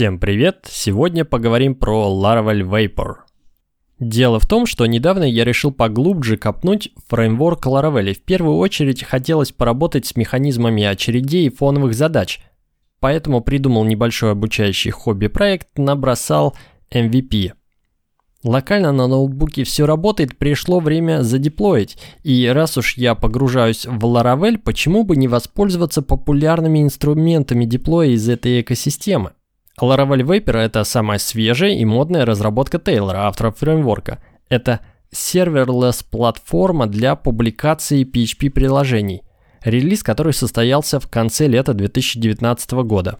Всем привет! Сегодня поговорим про Laravel Vapor. Дело в том, что недавно я решил поглубже копнуть фреймворк Laravel и в первую очередь хотелось поработать с механизмами очередей и фоновых задач, поэтому придумал небольшой обучающий хобби-проект, набросал MVP. Локально на ноутбуке все работает, пришло время задеплоить, и раз уж я погружаюсь в Laravel, почему бы не воспользоваться популярными инструментами деплоя из этой экосистемы? Laravel Vapor – это самая свежая и модная разработка Тейлора, автора фреймворка. Это serverless платформа для публикации PHP-приложений, релиз который состоялся в конце лета 2019 года.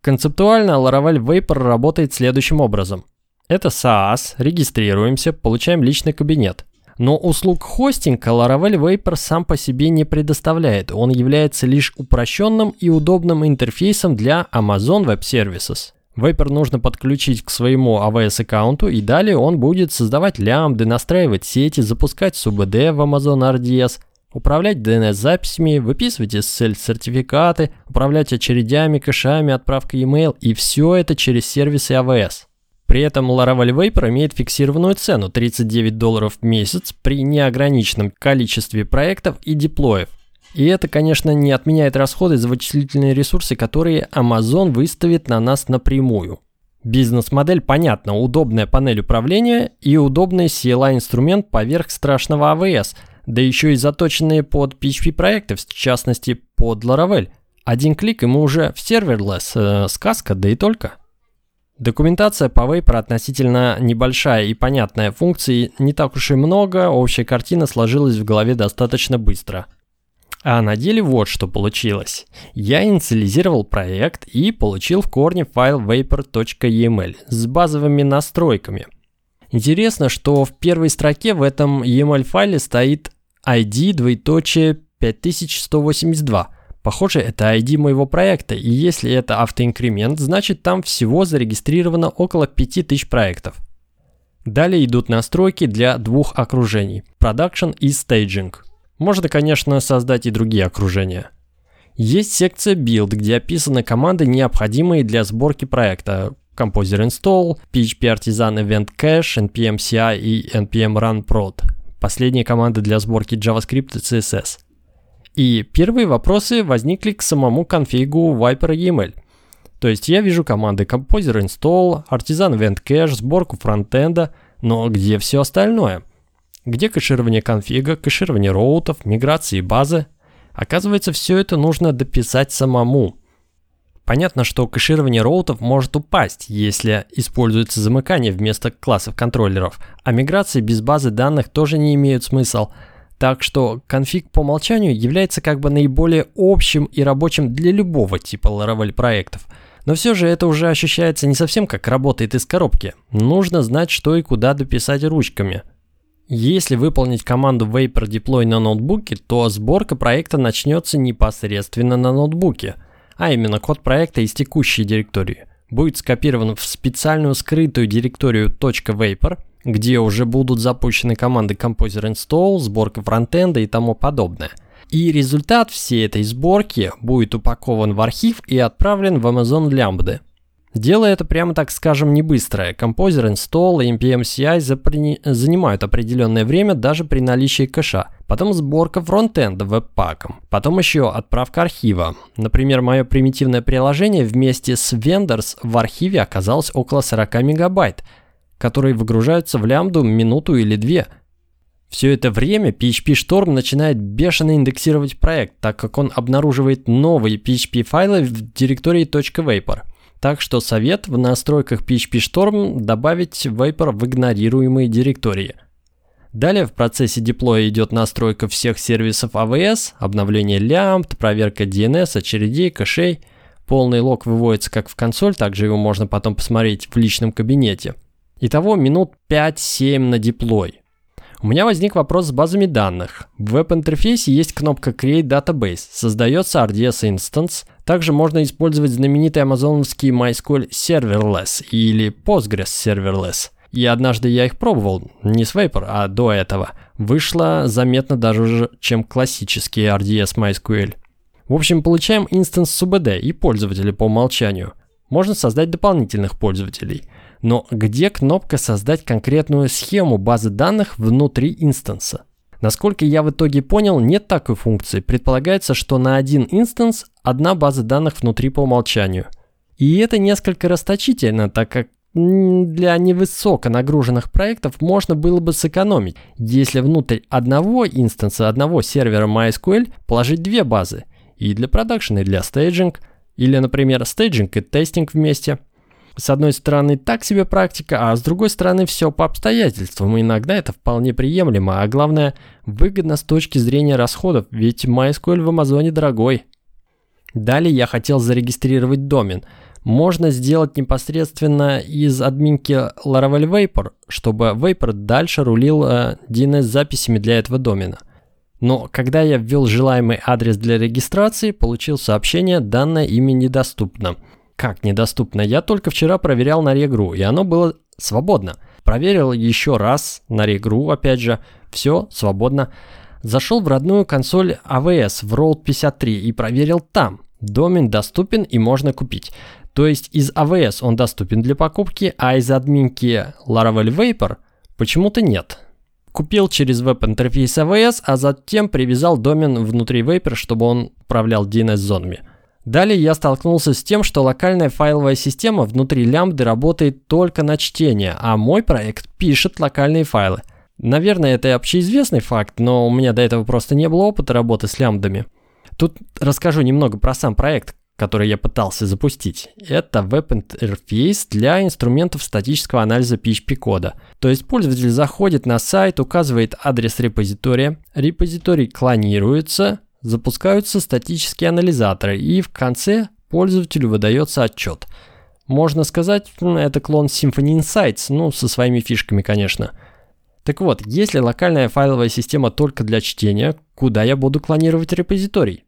Концептуально Laravel Vapor работает следующим образом. Это SaaS, регистрируемся, получаем личный кабинет. Но услуг хостинга Laravel Vapor сам по себе не предоставляет, он является лишь упрощенным и удобным интерфейсом для Amazon Web Services. Vapor нужно подключить к своему AWS аккаунту и далее он будет создавать лямбды, настраивать сети, запускать SUBD в Amazon RDS, управлять DNS-записями, выписывать SSL-сертификаты, управлять очередями, кэшами, отправкой email и все это через сервисы AWS. При этом Laravel Vapor имеет фиксированную цену 39 долларов в месяц при неограниченном количестве проектов и деплоев. И это, конечно, не отменяет расходы за вычислительные ресурсы, которые Amazon выставит на нас напрямую. Бизнес-модель понятна, удобная панель управления и удобный CLI-инструмент поверх страшного AWS, да еще и заточенные под PHP-проекты, в частности под Laravel. Один клик и мы уже в серверлесс, э, сказка, да и только. Документация по Vapor относительно небольшая и понятная, функций не так уж и много, общая картина сложилась в голове достаточно быстро – а на деле вот что получилось. Я инициализировал проект и получил в корне файл vapor.eml с базовыми настройками. Интересно, что в первой строке в этом EML файле стоит ID двоеточие 5182. Похоже, это ID моего проекта, и если это автоинкремент, значит там всего зарегистрировано около 5000 проектов. Далее идут настройки для двух окружений – Production и Staging – можно, конечно, создать и другие окружения. Есть секция Build, где описаны команды, необходимые для сборки проекта. Composer Install, PHP Artisan Event Cache, npm CI и npm Run Prod. Последние команды для сборки JavaScript и CSS. И первые вопросы возникли к самому конфигу Viper EML. То есть я вижу команды Composer Install, Artisan Event Cache, сборку фронтенда, но где все остальное – где кэширование конфига, кэширование роутов, миграции базы. Оказывается, все это нужно дописать самому. Понятно, что кэширование роутов может упасть, если используется замыкание вместо классов контроллеров, а миграции без базы данных тоже не имеют смысла. Так что конфиг по умолчанию является как бы наиболее общим и рабочим для любого типа Laravel проектов. Но все же это уже ощущается не совсем как работает из коробки. Нужно знать, что и куда дописать ручками – если выполнить команду Vapor Deploy на ноутбуке, то сборка проекта начнется непосредственно на ноутбуке, а именно код проекта из текущей директории будет скопирован в специальную скрытую директорию .vapor, где уже будут запущены команды Composer Install, сборка фронтенда и тому подобное. И результат всей этой сборки будет упакован в архив и отправлен в Amazon Lambda. Дело это, прямо так скажем, не быстрое. Composer Install и npm CI запри... занимают определенное время даже при наличии кэша. Потом сборка фронтенда веб-паком. Потом еще отправка архива. Например, мое примитивное приложение вместе с Vendors в архиве оказалось около 40 мегабайт, которые выгружаются в лямбду минуту или две. Все это время PHP Storm начинает бешено индексировать проект, так как он обнаруживает новые PHP файлы в директории .vapor. Так что совет в настройках PHP Storm добавить Vapor в игнорируемые директории. Далее в процессе деплоя идет настройка всех сервисов AWS, обновление лямбд, проверка DNS, очередей, кэшей. Полный лог выводится как в консоль, также его можно потом посмотреть в личном кабинете. Итого минут 5-7 на деплой. У меня возник вопрос с базами данных. В веб-интерфейсе есть кнопка Create Database, создается RDS Instance, также можно использовать знаменитый амазоновский MySQL Serverless или Postgres Serverless. И однажды я их пробовал, не с Vapor, а до этого. Вышло заметно даже, чем классический RDS MySQL. В общем, получаем инстанс СУБД и пользователя по умолчанию. можно создать дополнительных пользователей. Но где кнопка «Создать конкретную схему базы данных внутри инстанса»? Насколько я в итоге понял, нет такой функции. Предполагается, что на один инстанс одна база данных внутри по умолчанию. И это несколько расточительно, так как для невысоко нагруженных проектов можно было бы сэкономить, если внутрь одного инстанса, одного сервера MySQL положить две базы, и для продакшена, и для staging, или, например, staging и testing вместе. С одной стороны, так себе практика, а с другой стороны, все по обстоятельствам. Иногда это вполне приемлемо, а главное, выгодно с точки зрения расходов, ведь MySQL в Амазоне дорогой. Далее я хотел зарегистрировать домен – можно сделать непосредственно из админки Laravel Vapor, чтобы Vapor дальше рулил э, DNS-записями для этого домена. Но когда я ввел желаемый адрес для регистрации, получил сообщение «Данное имя недоступно». Как недоступно? Я только вчера проверял на Регру, и оно было свободно. Проверил еще раз на Регру, опять же, все свободно. Зашел в родную консоль AWS в Road 53 и проверил там. Домен доступен и можно купить. То есть из AWS он доступен для покупки, а из админки Laravel Vapor почему-то нет. Купил через веб-интерфейс AWS, а затем привязал домен внутри Vapor, чтобы он управлял DNS-зонами. Далее я столкнулся с тем, что локальная файловая система внутри лямбды работает только на чтение, а мой проект пишет локальные файлы. Наверное, это общеизвестный факт, но у меня до этого просто не было опыта работы с лямбдами. Тут расскажу немного про сам проект, который я пытался запустить, это веб-интерфейс для инструментов статического анализа PHP-кода. То есть пользователь заходит на сайт, указывает адрес репозитория, репозиторий клонируется, запускаются статические анализаторы и в конце пользователю выдается отчет. Можно сказать, это клон Symfony Insights, ну, со своими фишками, конечно. Так вот, если локальная файловая система только для чтения, куда я буду клонировать репозиторий?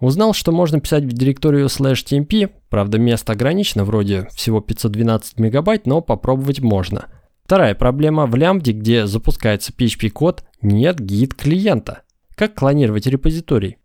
Узнал, что можно писать в директорию slash tmp, правда место ограничено, вроде всего 512 мегабайт, но попробовать можно. Вторая проблема в лямбде, где запускается PHP-код, нет гид клиента. Как клонировать репозиторий?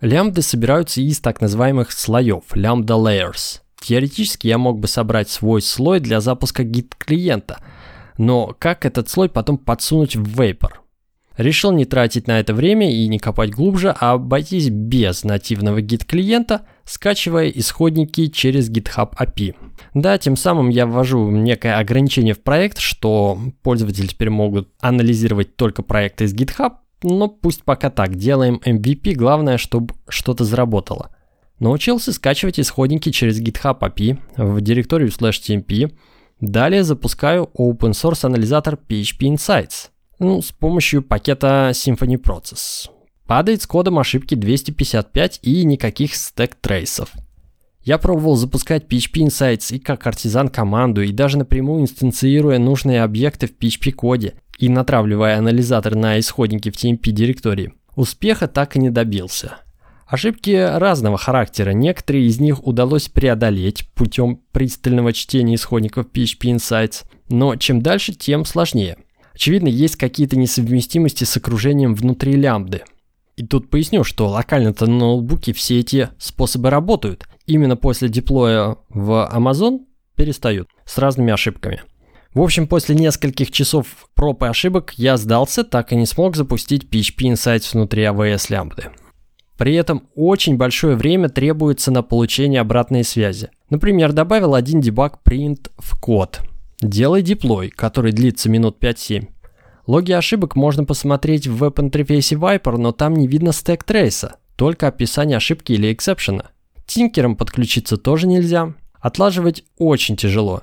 Лямбды собираются из так называемых слоев, lambda layers. Теоретически я мог бы собрать свой слой для запуска гид клиента, но как этот слой потом подсунуть в Vapor? Решил не тратить на это время и не копать глубже, а обойтись без нативного гид-клиента, скачивая исходники через GitHub API. Да, тем самым я ввожу некое ограничение в проект, что пользователи теперь могут анализировать только проекты из GitHub, но пусть пока так, делаем MVP, главное, чтобы что-то заработало. Научился скачивать исходники через GitHub API в директорию slash tmp. Далее запускаю open source анализатор PHP Insights – ну, с помощью пакета Symfony Process. Падает с кодом ошибки 255 и никаких стек-трейсов. Я пробовал запускать PHP Insights и как артизан команду, и даже напрямую инстанцируя нужные объекты в PHP-коде и натравливая анализатор на исходники в TMP директории. Успеха так и не добился. Ошибки разного характера, некоторые из них удалось преодолеть путем пристального чтения исходников PHP Insights, но чем дальше, тем сложнее – Очевидно, есть какие-то несовместимости с окружением внутри лямбды. И тут поясню, что локально-то на ноутбуке все эти способы работают. Именно после деплоя в Amazon перестают с разными ошибками. В общем, после нескольких часов проб и ошибок я сдался, так и не смог запустить PHP Insights внутри AWS лямбды. При этом очень большое время требуется на получение обратной связи. Например, добавил один дебаг print в код – Делай деплой, который длится минут 5-7. Логи ошибок можно посмотреть в веб-интерфейсе Viper, но там не видно стек трейса, только описание ошибки или эксепшена. Тинкером подключиться тоже нельзя. Отлаживать очень тяжело.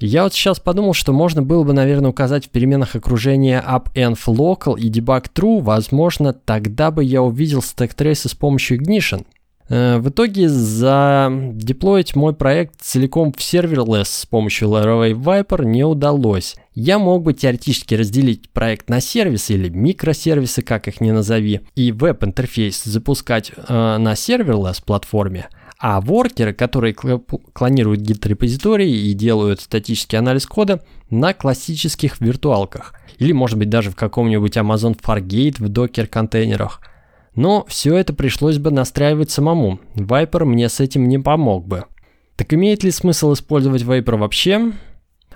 Я вот сейчас подумал, что можно было бы, наверное, указать в переменных окружения app env local и debug true. Возможно, тогда бы я увидел стек трейсы с помощью Ignition. Э, в итоге задеплоить мой проект целиком в serverless с помощью Laravel Vapor не удалось. Я мог бы теоретически разделить проект на сервисы или микросервисы, как их ни назови, и веб-интерфейс запускать э, на serverless платформе, а воркеры, которые клонируют гид-репозитории и делают статический анализ кода на классических виртуалках. Или может быть даже в каком-нибудь Amazon Fargate в докер-контейнерах – но все это пришлось бы настраивать самому. Viper мне с этим не помог бы. Так имеет ли смысл использовать Vapor вообще?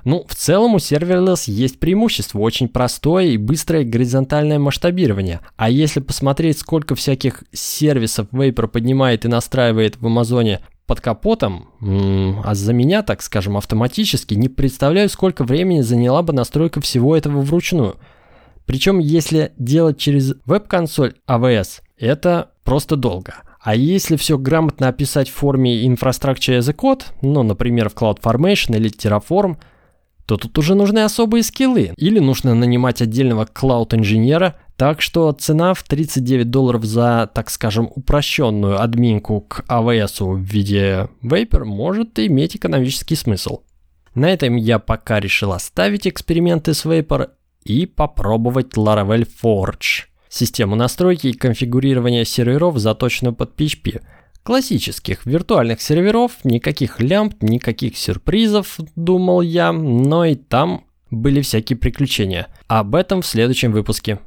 Ну, в целом у Serverless есть преимущество, очень простое и быстрое горизонтальное масштабирование. А если посмотреть, сколько всяких сервисов Vapor поднимает и настраивает в Амазоне под капотом, а за меня, так скажем, автоматически, не представляю, сколько времени заняла бы настройка всего этого вручную. Причем, если делать через веб-консоль AWS, это просто долго. А если все грамотно описать в форме Infrastructure as a Code, ну, например, в CloudFormation или Terraform, то тут уже нужны особые скиллы. Или нужно нанимать отдельного клауд-инженера. Так что цена в 39 долларов за, так скажем, упрощенную админку к AWS в виде Vapor может иметь экономический смысл. На этом я пока решил оставить эксперименты с Vapor и попробовать Laravel Forge. Систему настройки и конфигурирования серверов, заточенную под PHP – Классических виртуальных серверов, никаких лямп, никаких сюрпризов, думал я, но и там были всякие приключения. Об этом в следующем выпуске.